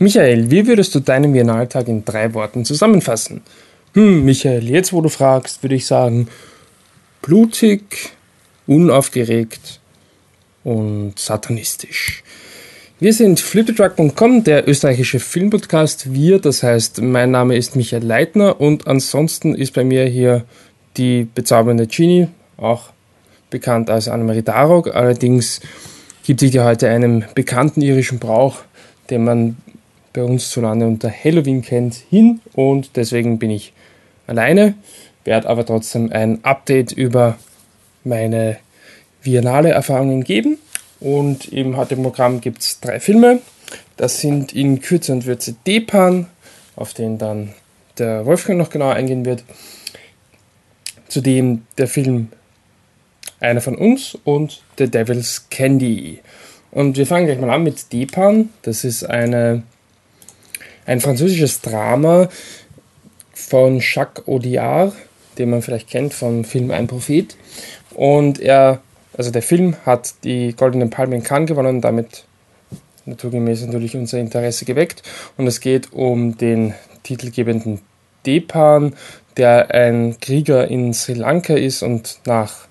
Michael, wie würdest du deinen Biennaltag in drei Worten zusammenfassen? Hm, Michael, jetzt wo du fragst, würde ich sagen, blutig, unaufgeregt und satanistisch. Wir sind flipthetruck.com, der österreichische Filmpodcast. Wir, das heißt, mein Name ist Michael Leitner und ansonsten ist bei mir hier die bezaubernde Genie, auch bekannt als Annemarie Darog. Allerdings gibt sich ja heute einem bekannten irischen Brauch, den man bei uns zu Lande unter Halloween kennt, hin und deswegen bin ich alleine, werde aber trotzdem ein Update über meine Viennale Erfahrungen geben und im heutigen Programm gibt es drei Filme. Das sind in Kürze und Würze Depan, auf den dann der Wolfgang noch genauer eingehen wird. Zudem der Film Einer von uns und The Devil's Candy. Und wir fangen gleich mal an mit Depan. Das ist eine ein französisches Drama von Jacques Audiard, den man vielleicht kennt vom Film Ein Prophet. Und er, also der Film hat die Goldenen Palme in Cannes gewonnen und damit naturgemäß natürlich unser Interesse geweckt. Und es geht um den titelgebenden Depan, der ein Krieger in Sri Lanka ist und nach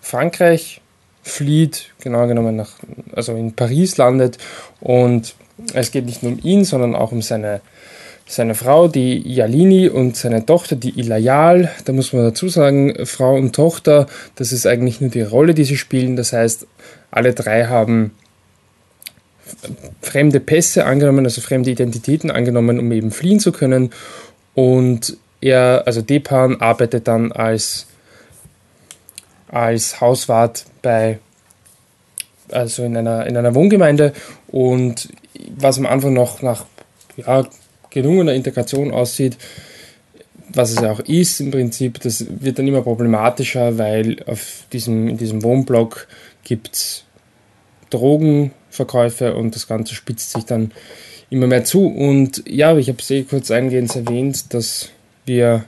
Frankreich flieht, genau genommen nach, also in Paris landet und es geht nicht nur um ihn, sondern auch um seine, seine Frau, die Yalini, und seine Tochter, die Ilayal. Da muss man dazu sagen, Frau und Tochter, das ist eigentlich nur die Rolle, die sie spielen. Das heißt, alle drei haben fremde Pässe angenommen, also fremde Identitäten angenommen, um eben fliehen zu können. Und er, also Depan, arbeitet dann als, als Hauswart bei also in einer, in einer Wohngemeinde und was am Anfang noch nach ja, gelungener Integration aussieht, was es ja auch ist im Prinzip, das wird dann immer problematischer, weil auf diesem, in diesem Wohnblock gibt es Drogenverkäufe und das Ganze spitzt sich dann immer mehr zu. Und ja, ich habe es eh kurz eingehend erwähnt, dass wir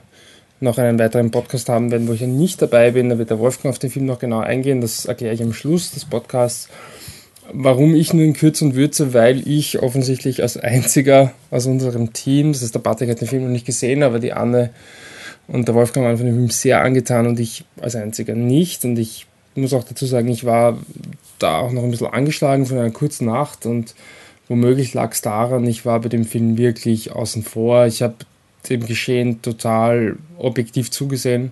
noch einen weiteren Podcast haben werden, wo ich ja nicht dabei bin. Da wird der Wolfgang auf den Film noch genau eingehen. Das erkläre ich am Schluss des Podcasts. Warum ich nur in Kürze und Würze? Weil ich offensichtlich als einziger aus unserem Team, das ist der Patrick hat den Film noch nicht gesehen, aber die Anne und der Wolfgang waren von dem Film sehr angetan und ich als einziger nicht. Und ich muss auch dazu sagen, ich war da auch noch ein bisschen angeschlagen von einer kurzen Nacht und womöglich lag es daran, ich war bei dem Film wirklich außen vor. Ich habe dem Geschehen total objektiv zugesehen,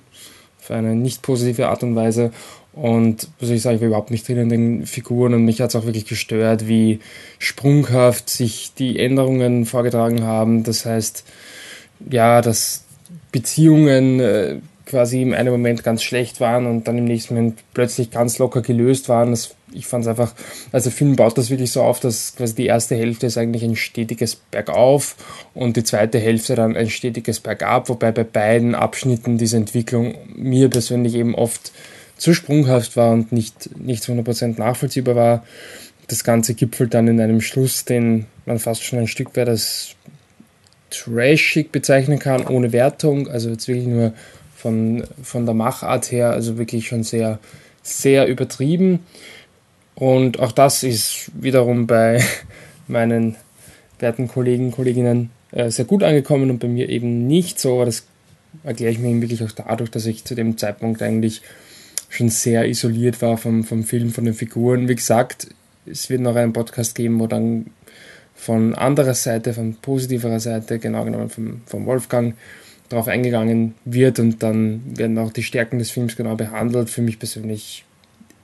auf eine nicht positive Art und Weise. Und soll ich sagen, ich war überhaupt nicht drin in den Figuren und mich hat es auch wirklich gestört, wie sprunghaft sich die Änderungen vorgetragen haben. Das heißt, ja, dass Beziehungen äh, quasi im einen Moment ganz schlecht waren und dann im nächsten Moment plötzlich ganz locker gelöst waren. Das, ich fand es einfach, also der Film baut das wirklich so auf, dass quasi die erste Hälfte ist eigentlich ein stetiges Bergauf und die zweite Hälfte dann ein stetiges Bergab, wobei bei beiden Abschnitten diese Entwicklung mir persönlich eben oft zu sprunghaft war und nicht, nicht zu 100% nachvollziehbar war. Das Ganze gipfelt dann in einem Schluss, den man fast schon ein Stück weit als trashig bezeichnen kann, ohne Wertung. Also jetzt wirklich nur von, von der Machart her, also wirklich schon sehr, sehr übertrieben. Und auch das ist wiederum bei meinen werten Kollegen, Kolleginnen äh, sehr gut angekommen und bei mir eben nicht so. Aber das erkläre ich mir wirklich auch dadurch, dass ich zu dem Zeitpunkt eigentlich schon sehr isoliert war vom, vom Film, von den Figuren. Wie gesagt, es wird noch einen Podcast geben, wo dann von anderer Seite, von positiverer Seite, genau genommen vom, vom Wolfgang, darauf eingegangen wird und dann werden auch die Stärken des Films genau behandelt. Für mich persönlich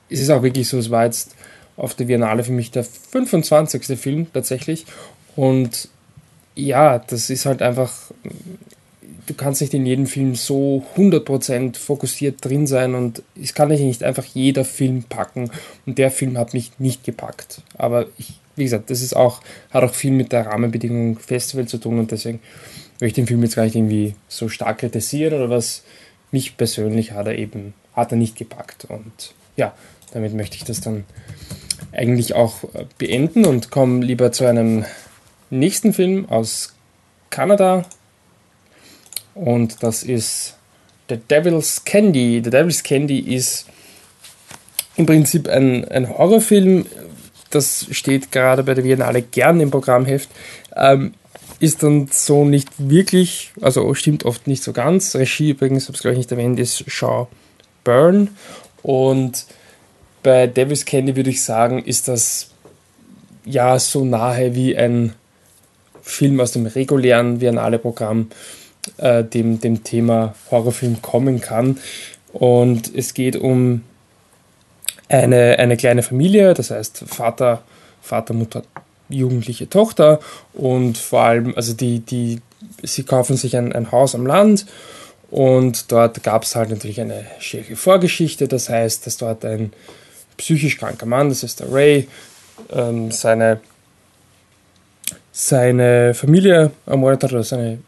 ist es auch wirklich so, es war jetzt auf der Biennale für mich der 25. Film tatsächlich und ja, das ist halt einfach, du kannst nicht in jedem Film so 100% fokussiert drin sein und es kann dich nicht einfach jeder Film packen und der Film hat mich nicht gepackt. Aber ich, wie gesagt, das ist auch, hat auch viel mit der Rahmenbedingung Festival zu tun und deswegen möchte den Film jetzt gar nicht irgendwie so stark kritisieren oder was. Mich persönlich hat er eben, hat er nicht gepackt. Und ja, damit möchte ich das dann eigentlich auch äh, beenden und komme lieber zu einem nächsten Film aus Kanada. Und das ist The Devil's Candy. The Devil's Candy ist im Prinzip ein, ein Horrorfilm, das steht gerade bei der Biennale gern im Programmheft, ähm, ist dann so nicht wirklich, also stimmt oft nicht so ganz. Regie übrigens, habe es glaube ich nicht erwähnt, ist Shaw Byrne. Und bei Devil's Candy würde ich sagen, ist das ja so nahe wie ein Film aus dem regulären Biennale-Programm äh, dem, dem Thema Horrorfilm kommen kann. Und es geht um eine, eine kleine Familie, das heißt Vater, Vater, Mutter, jugendliche Tochter. Und vor allem, also die, die, sie kaufen sich ein, ein Haus am Land. Und dort gab es halt natürlich eine schwierige Vorgeschichte, das heißt, dass dort ein psychisch kranker Mann, das ist der Ray, ähm, seine, seine Familie ermordet hat oder seine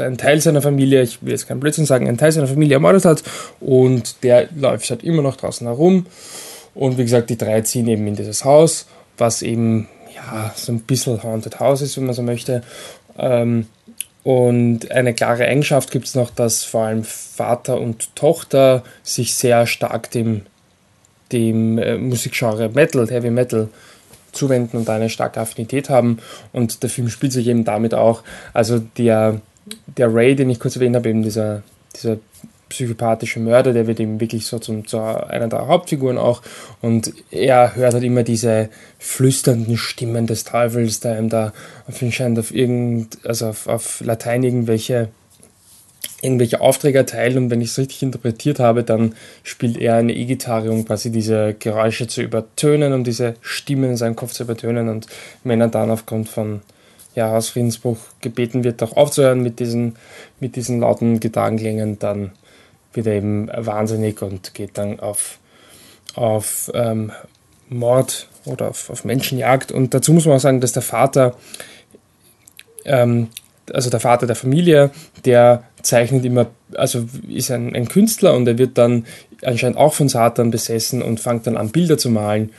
einen Teil seiner Familie, ich will jetzt keinen Blödsinn sagen, einen Teil seiner Familie ermordet hat und der läuft halt immer noch draußen herum und wie gesagt, die drei ziehen eben in dieses Haus, was eben ja so ein bisschen Haunted House ist, wenn man so möchte. Ähm, und eine klare Eigenschaft gibt es noch, dass vor allem Vater und Tochter sich sehr stark dem, dem äh, Musikgenre Metal, Heavy Metal zuwenden und eine starke Affinität haben. Und der Film spielt sich eben damit auch. Also der, der Ray, den ich kurz erwähnt habe, eben dieser, dieser psychopathische Mörder, der wird eben wirklich so zu einer der Hauptfiguren auch. Und er hört halt immer diese flüsternden Stimmen des Teufels, der ihm da anscheinend auf irgend, also auf, auf Latein irgendwelche irgendwelche Aufträge erteilt und wenn ich es richtig interpretiert habe, dann spielt er eine E-Gitarre, um quasi diese Geräusche zu übertönen, um diese Stimmen in seinem Kopf zu übertönen und wenn er dann aufgrund von ja, Hausfriedensbruch gebeten wird, auch aufzuhören mit diesen, mit diesen lauten Gitarrenklängen, dann wird er eben wahnsinnig und geht dann auf, auf ähm, Mord oder auf, auf Menschenjagd. Und dazu muss man auch sagen, dass der Vater, ähm, also der Vater der Familie, der zeichnet immer, also ist ein, ein Künstler und er wird dann anscheinend auch von Satan besessen und fängt dann an, Bilder zu malen,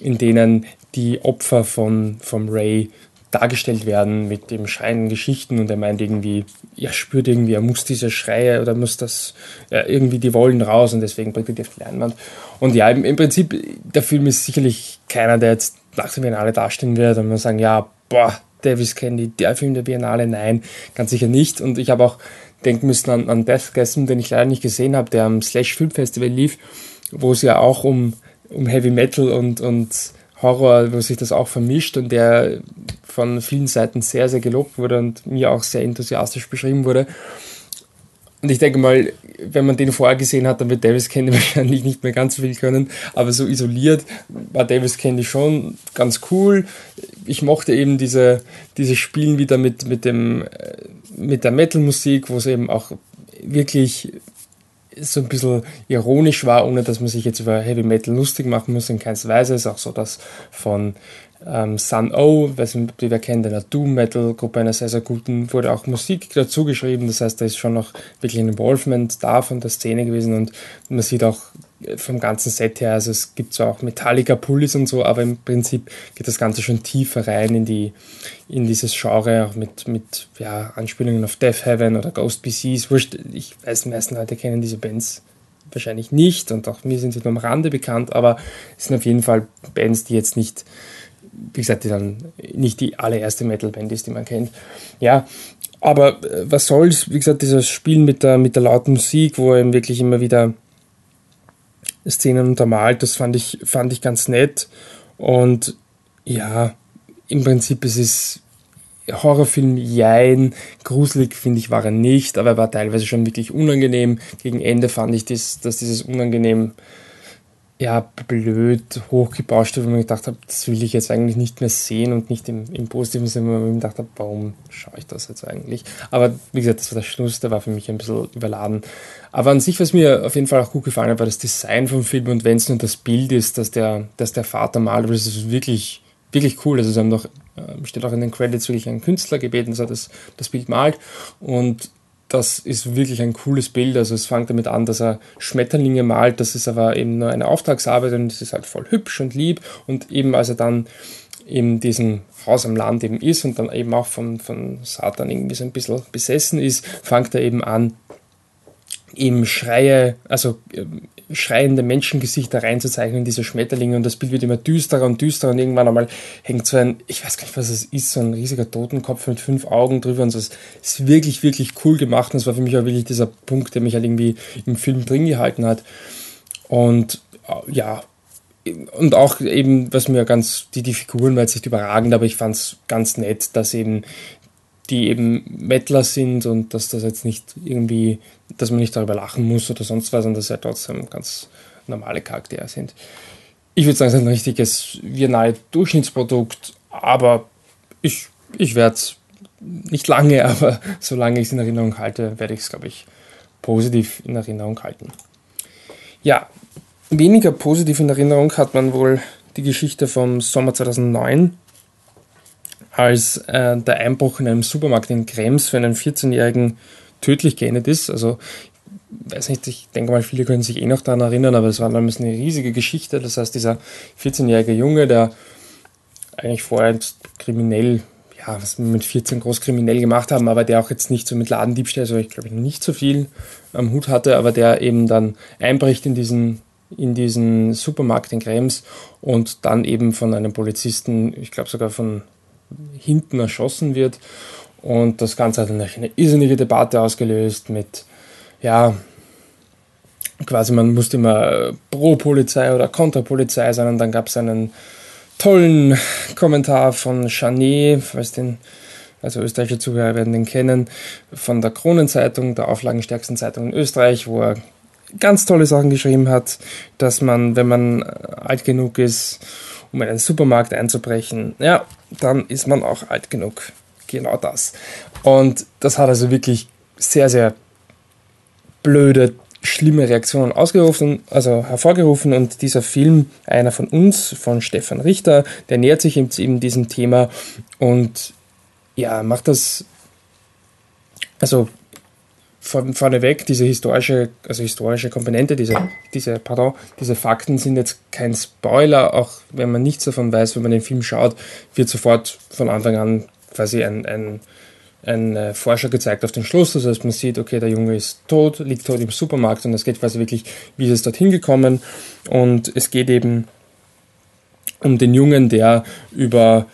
in denen die Opfer von, vom Ray dargestellt werden mit dem schreienden Geschichten und er meint irgendwie, er spürt irgendwie, er muss diese Schreie oder muss das, ja, irgendwie die wollen raus und deswegen bringt er die auf die Leinwand. Und ja, im, im, Prinzip, der Film ist sicherlich keiner, der jetzt nach der Biennale dastehen wird und man sagen, ja, boah, Davis Candy, der Film der Biennale, nein, ganz sicher nicht. Und ich habe auch denken müssen an, an Deathgasm, den ich leider nicht gesehen habe, der am Slash Film Festival lief, wo es ja auch um, um Heavy Metal und, und Horror, wo sich das auch vermischt und der von vielen Seiten sehr, sehr gelobt wurde und mir auch sehr enthusiastisch beschrieben wurde. Und ich denke mal, wenn man den vorher gesehen hat, dann wird Davis Candy wahrscheinlich nicht mehr ganz viel können. Aber so isoliert war Davis Candy schon ganz cool. Ich mochte eben diese, diese Spielen wieder mit, mit, dem, äh, mit der Metal-Musik, wo es eben auch wirklich so ein bisschen ironisch war, ohne dass man sich jetzt über Heavy Metal lustig machen muss, in keiner Weise. Ist auch so, dass von ähm, Sun O, weiß nicht, ob ihr wer kennt, einer Doom Metal Gruppe, einer sehr, sehr guten, wurde auch Musik dazu geschrieben. Das heißt, da ist schon noch wirklich ein Involvement da von der Szene gewesen und man sieht auch vom ganzen Set her, also es gibt zwar auch Metallica-Pullis und so, aber im Prinzip geht das Ganze schon tiefer rein in, die, in dieses Genre, auch mit, mit ja, Anspielungen auf Death Heaven oder Ghost PCs. Wurscht, ich weiß, die meisten Leute kennen diese Bands wahrscheinlich nicht und auch mir sind sie nur am Rande bekannt, aber es sind auf jeden Fall Bands, die jetzt nicht, wie gesagt, die dann nicht die allererste Metal-Band ist, die man kennt. Ja, aber äh, was soll's, wie gesagt, dieses Spiel mit der, mit der lauten Musik, wo eben wirklich immer wieder Szenen untermalt. Das fand ich, fand ich ganz nett. Und ja, im Prinzip ist es Horrorfilm, jein, gruselig finde ich war er nicht, aber er war teilweise schon wirklich unangenehm. Gegen Ende fand ich, das, dass dieses unangenehm ja, blöd hochgebauscht, wo ich gedacht habe, das will ich jetzt eigentlich nicht mehr sehen und nicht im, im positiven Sinne, wo ich mir gedacht habe, warum schaue ich das jetzt eigentlich? Aber wie gesagt, das war der Schluss, der war für mich ein bisschen überladen. Aber an sich, was mir auf jeden Fall auch gut gefallen hat, war das Design vom Film und wenn es nur das Bild ist, dass der, dass der Vater malt, aber das ist wirklich, wirklich cool. Also sie haben doch, äh, steht auch in den Credits wirklich einen Künstler gebeten, dass er das, das Bild malt und das ist wirklich ein cooles Bild. Also es fängt damit an, dass er Schmetterlinge malt. Das ist aber eben nur eine Auftragsarbeit und es ist halt voll hübsch und lieb. Und eben als er dann in diesem Haus am Land eben ist und dann eben auch von, von Satan irgendwie so ein bisschen besessen ist, fängt er eben an, ihm Schreie, also schreiende Menschengesichter reinzuzeichnen, diese Schmetterlinge und das Bild wird immer düsterer und düsterer und irgendwann einmal hängt so ein, ich weiß gar nicht, was es ist, so ein riesiger Totenkopf mit fünf Augen drüber und so. Es ist wirklich, wirklich cool gemacht und es war für mich auch wirklich dieser Punkt, der mich halt irgendwie im Film drin gehalten hat. Und äh, ja, und auch eben, was mir ganz, die, die Figuren war jetzt nicht überragend, aber ich fand es ganz nett, dass eben die eben Mettler sind und dass das jetzt nicht irgendwie, dass man nicht darüber lachen muss oder sonst was und dass sie trotzdem ganz normale Charaktere sind. Ich würde sagen, es ist ein richtiges Viennale Durchschnittsprodukt, aber ich, ich werde es nicht lange, aber solange ich es in Erinnerung halte, werde ich es, glaube ich, positiv in Erinnerung halten. Ja, weniger positiv in Erinnerung hat man wohl die Geschichte vom Sommer 2009 als äh, der Einbruch in einem Supermarkt in Krems für einen 14-Jährigen tödlich geendet ist. Also, weiß nicht, ich denke mal, viele können sich eh noch daran erinnern, aber es war damals eine riesige Geschichte. Das heißt, dieser 14-jährige Junge, der eigentlich vorher kriminell, ja, was wir mit 14 groß kriminell gemacht haben, aber der auch jetzt nicht so mit Ladendiebstahl, also ich glaube nicht so viel am Hut hatte, aber der eben dann einbricht in diesen in diesen Supermarkt in Krems und dann eben von einem Polizisten, ich glaube sogar von hinten erschossen wird. Und das Ganze hat dann eine irrsinnige Debatte ausgelöst mit, ja, quasi man musste immer pro Polizei oder kontra Polizei sein und dann gab es einen tollen Kommentar von Chanet, falls den, also österreichische Zuhörer werden den kennen, von der Kronenzeitung, der auflagenstärksten Zeitung in Österreich, wo er ganz tolle Sachen geschrieben hat, dass man, wenn man alt genug ist, um in einen Supermarkt einzubrechen, ja, dann ist man auch alt genug. Genau das. Und das hat also wirklich sehr, sehr blöde, schlimme Reaktionen ausgerufen, also hervorgerufen. Und dieser Film, einer von uns, von Stefan Richter, der nähert sich eben diesem Thema und ja, macht das, also von, vorneweg, diese historische, also historische Komponente, diese, diese, pardon, diese Fakten sind jetzt kein Spoiler, auch wenn man nichts davon weiß, wenn man den Film schaut, wird sofort von Anfang an quasi ein, ein, ein äh, Forscher gezeigt auf den Schluss. Das heißt, man sieht, okay, der Junge ist tot, liegt tot im Supermarkt und es geht quasi wirklich, wie ist es dorthin gekommen. Und es geht eben um den Jungen, der über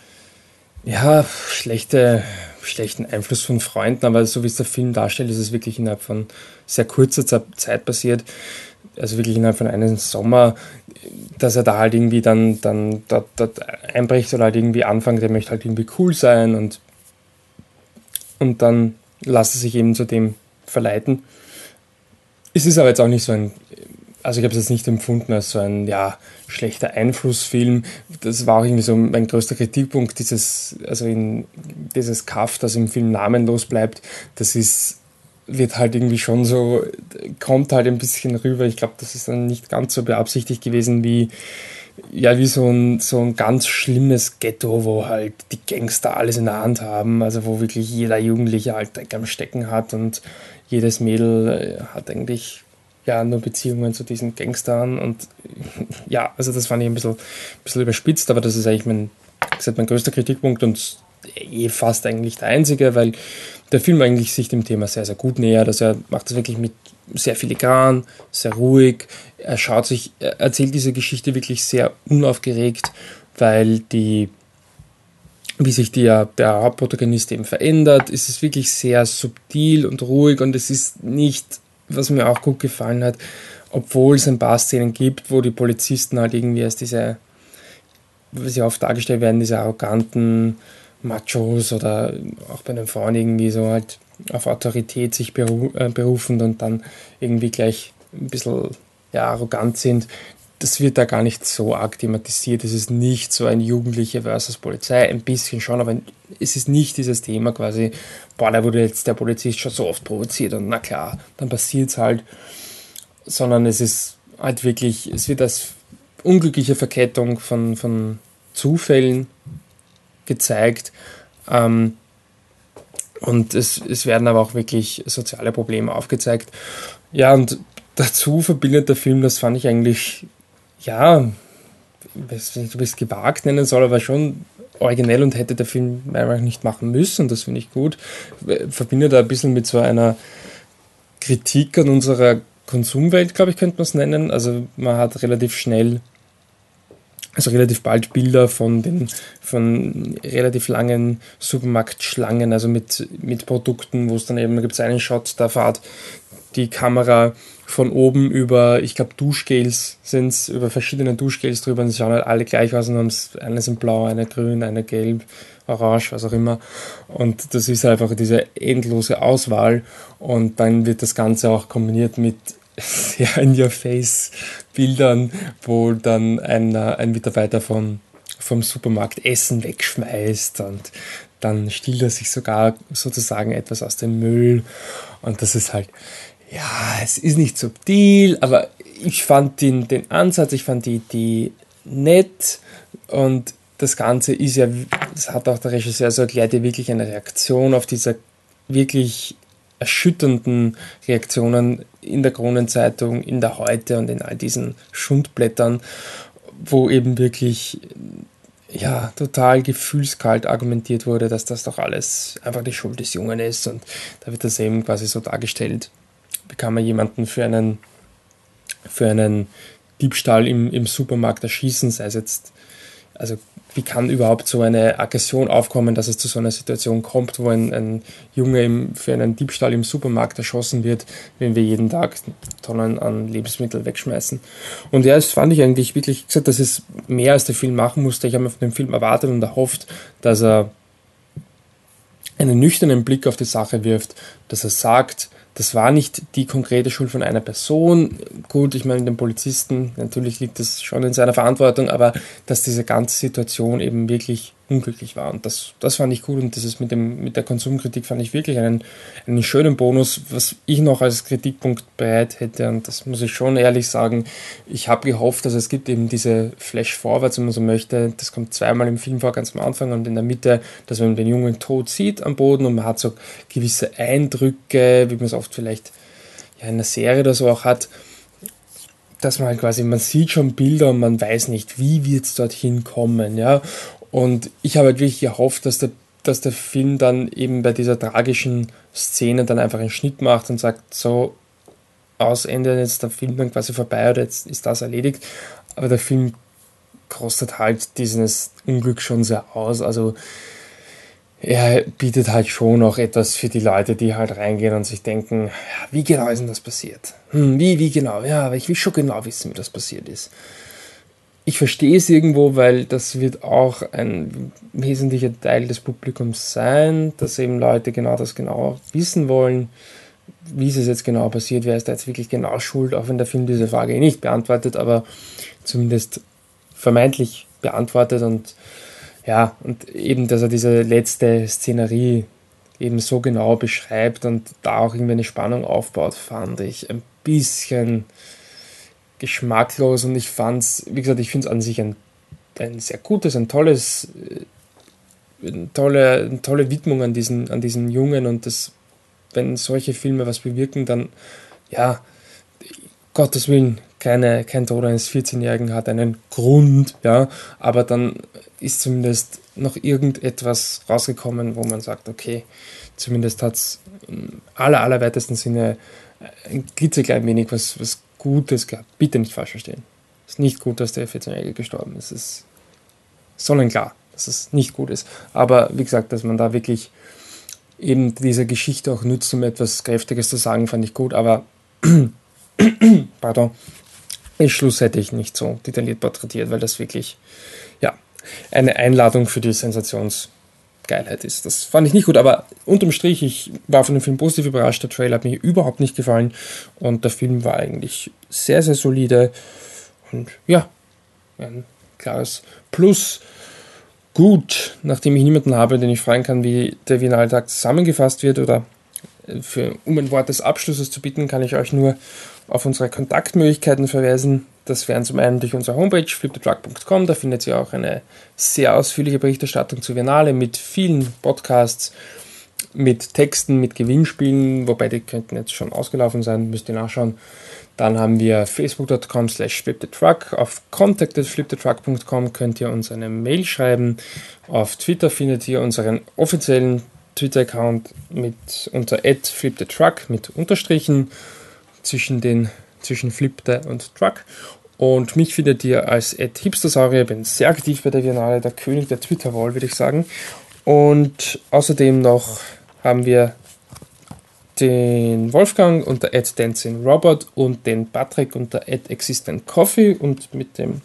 ja, schlechte schlechten Einfluss von Freunden, aber so wie es der Film darstellt, ist es wirklich innerhalb von sehr kurzer Zeit passiert. Also wirklich innerhalb von einem Sommer, dass er da halt irgendwie dann, dann dort, dort einbricht oder halt irgendwie anfängt, der möchte halt irgendwie cool sein und, und dann lässt er sich eben zu dem verleiten. Es ist aber jetzt auch nicht so ein also ich habe es jetzt nicht empfunden als so ein ja, schlechter Einflussfilm. Das war auch irgendwie so mein größter Kritikpunkt, dieses, also in dieses Kaff, das im Film namenlos bleibt, das ist, wird halt irgendwie schon so, kommt halt ein bisschen rüber. Ich glaube, das ist dann nicht ganz so beabsichtigt gewesen wie, ja, wie so ein, so ein ganz schlimmes Ghetto, wo halt die Gangster alles in der Hand haben, also wo wirklich jeder Jugendliche halt Dreck am Stecken hat und jedes Mädel äh, hat eigentlich ja nur Beziehungen zu diesen Gangstern und ja, also das fand ich ein bisschen, ein bisschen überspitzt, aber das ist eigentlich mein, gesagt, mein größter Kritikpunkt und eh fast eigentlich der einzige, weil der Film eigentlich sich dem Thema sehr, sehr gut nähert. Also er macht das wirklich mit sehr filigran, sehr ruhig. Er schaut sich, er erzählt diese Geschichte wirklich sehr unaufgeregt, weil die, wie sich der, der Hauptprotagonist eben verändert, ist es wirklich sehr subtil und ruhig und es ist nicht was mir auch gut gefallen hat, obwohl es ein paar Szenen gibt, wo die Polizisten halt irgendwie als diese, wie sie oft dargestellt werden, diese arroganten Machos oder auch bei den Frauen irgendwie so halt auf Autorität sich beru äh, berufen und dann irgendwie gleich ein bisschen ja, arrogant sind. Das wird da gar nicht so arg thematisiert. Es ist nicht so ein Jugendliche versus Polizei, ein bisschen schon, aber es ist nicht dieses Thema quasi, boah, da wurde jetzt der Polizist schon so oft provoziert und na klar, dann passiert es halt, sondern es ist halt wirklich, es wird als unglückliche Verkettung von, von Zufällen gezeigt. Ähm, und es, es werden aber auch wirklich soziale Probleme aufgezeigt. Ja, und dazu verbindet der Film, das fand ich eigentlich, ja, ich weiß nicht, ob ich es gewagt nennen soll, aber schon originell und hätte der Film einfach nicht machen müssen. Das finde ich gut. Verbindet er ein bisschen mit so einer Kritik an unserer Konsumwelt, glaube ich, könnte man es nennen. Also man hat relativ schnell, also relativ bald Bilder von den von relativ langen Supermarktschlangen, also mit, mit Produkten, wo es dann eben, da gibt es einen Shot, da fahrt die Kamera von oben über, ich glaube, Duschgels sind es, über verschiedene Duschgels drüber und sie schauen halt alle gleich aus und haben eine sind blau, eine grün, eine gelb, orange, was auch immer. Und das ist einfach diese endlose Auswahl und dann wird das Ganze auch kombiniert mit sehr in-your-face-Bildern, wo dann ein, ein Mitarbeiter von, vom Supermarkt Essen wegschmeißt und dann stiehlt er sich sogar sozusagen etwas aus dem Müll. Und das ist halt ja, es ist nicht subtil, aber ich fand den, den Ansatz, ich fand die Idee nett. Und das Ganze ist ja, das hat auch der Regisseur so erklärt, ja wirklich eine Reaktion auf diese wirklich erschütternden Reaktionen in der Kronenzeitung, in der Heute und in all diesen Schundblättern, wo eben wirklich ja, total gefühlskalt argumentiert wurde, dass das doch alles einfach die Schuld des Jungen ist. Und da wird das eben quasi so dargestellt. Bekam er jemanden für einen, für einen Diebstahl im, im Supermarkt erschießen, sei es jetzt, also wie kann überhaupt so eine Aggression aufkommen, dass es zu so einer Situation kommt, wo ein, ein Junge im, für einen Diebstahl im Supermarkt erschossen wird, wenn wir jeden Tag Tonnen an Lebensmitteln wegschmeißen. Und ja, das fand ich eigentlich wirklich, gesagt, dass es mehr als der Film machen musste. Ich habe mir von dem Film erwartet und erhofft, dass er einen nüchternen Blick auf die Sache wirft, dass er sagt, das war nicht die konkrete Schuld von einer Person. Gut, ich meine, den Polizisten, natürlich liegt das schon in seiner Verantwortung, aber dass diese ganze Situation eben wirklich unglücklich war. Und das, das fand ich gut und das ist mit, dem, mit der Konsumkritik fand ich wirklich einen, einen schönen Bonus, was ich noch als Kritikpunkt bereit hätte. Und das muss ich schon ehrlich sagen. Ich habe gehofft, dass es gibt eben diese Flash-Forwards, wenn man so möchte. Das kommt zweimal im Film vor, ganz am Anfang und in der Mitte, dass man den Jungen tot sieht am Boden und man hat so gewisse Eindrücke, wie man es oft vielleicht ja, in einer Serie oder so auch hat dass man halt quasi, man sieht schon Bilder und man weiß nicht, wie wird es dorthin kommen, ja. Und ich habe halt wirklich gehofft, dass der, dass der Film dann eben bei dieser tragischen Szene dann einfach einen Schnitt macht und sagt, so, aus Ende, jetzt der Film dann quasi vorbei oder jetzt ist das erledigt. Aber der Film kostet halt dieses Unglück schon sehr aus. Also er bietet halt schon noch etwas für die Leute, die halt reingehen und sich denken, wie genau ist denn das passiert? Hm, wie, wie genau? Ja, aber ich will schon genau wissen, wie das passiert ist ich verstehe es irgendwo, weil das wird auch ein wesentlicher Teil des Publikums sein, dass eben Leute genau das genau wissen wollen, wie ist es jetzt genau passiert, wer ist da jetzt wirklich genau schuld, auch wenn der Film diese Frage nicht beantwortet, aber zumindest vermeintlich beantwortet und ja, und eben, dass er diese letzte Szenerie eben so genau beschreibt und da auch irgendwie eine Spannung aufbaut, fand ich ein bisschen geschmacklos und ich fand's, wie gesagt, ich finde es an sich ein, ein sehr gutes, ein tolles, äh, eine tolle, eine tolle Widmung an diesen, an diesen Jungen und das, wenn solche Filme was bewirken, dann ja, Gottes Willen, keine, kein Tod eines 14-Jährigen hat einen Grund, ja, aber dann ist zumindest noch irgendetwas rausgekommen, wo man sagt, okay, zumindest hat es im aller, allerweitesten Sinne ein klitzeklein wenig was, was Gutes gehabt. Bitte nicht falsch verstehen. Es ist nicht gut, dass der 14-Jährige gestorben ist. Es ist sonnenklar, dass es nicht gut ist. Aber wie gesagt, dass man da wirklich eben diese Geschichte auch nutzt, um etwas Kräftiges zu sagen, fand ich gut. Aber, pardon, den Schluss hätte ich nicht so detailliert porträtiert, weil das wirklich, ja, eine Einladung für die Sensations- Geilheit ist. Das fand ich nicht gut, aber unterm Strich, ich war von dem Film positiv überrascht. Der Trailer hat mir überhaupt nicht gefallen und der Film war eigentlich sehr, sehr solide und ja, ein klares Plus. Gut, nachdem ich niemanden habe, den ich fragen kann, wie der Wiener zusammengefasst wird oder für, um ein Wort des Abschlusses zu bitten, kann ich euch nur auf unsere Kontaktmöglichkeiten verweisen. Das wären zum einen durch unsere Homepage flipthetruck.com, da findet ihr auch eine sehr ausführliche Berichterstattung zu Viennale mit vielen Podcasts, mit Texten, mit Gewinnspielen, wobei die könnten jetzt schon ausgelaufen sein, müsst ihr nachschauen. Dann haben wir facebook.com slash flipthetruck. Auf contact.flipthetruck.com könnt ihr uns eine Mail schreiben. Auf Twitter findet ihr unseren offiziellen Twitter-Account mit unter flipthetruck mit Unterstrichen zwischen den zwischen Flipte und Truck. Und mich findet ihr als Ed Hipstersaurier, bin sehr aktiv bei der Biennale, der König der Twitter-Wall, würde ich sagen. Und außerdem noch haben wir den Wolfgang unter Ed Dancing Robot und den Patrick unter Ed Existent Coffee. Und mit dem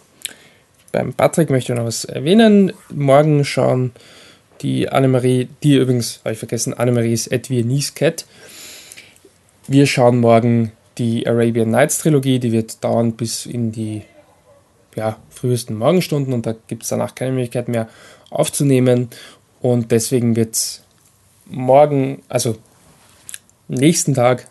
beim Patrick möchte ich noch was erwähnen. Morgen schauen die Annemarie, die übrigens, habe ich vergessen, Annemarie ist Ed Viennese Cat. Wir schauen morgen die Arabian Nights Trilogie, die wird dauern bis in die ja, frühesten Morgenstunden und da gibt es danach keine Möglichkeit mehr aufzunehmen. Und deswegen wird es morgen, also nächsten Tag,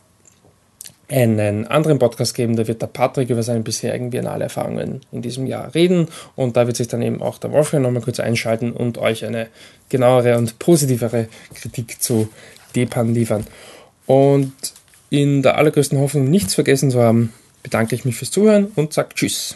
einen anderen Podcast geben. Da wird der Patrick über seine bisherigen Biennale-Erfahrungen in diesem Jahr reden. Und da wird sich dann eben auch der Wolfgang nochmal kurz einschalten und euch eine genauere und positivere Kritik zu Depan liefern. Und in der allergrößten Hoffnung, nichts vergessen zu haben, bedanke ich mich fürs Zuhören und sage Tschüss.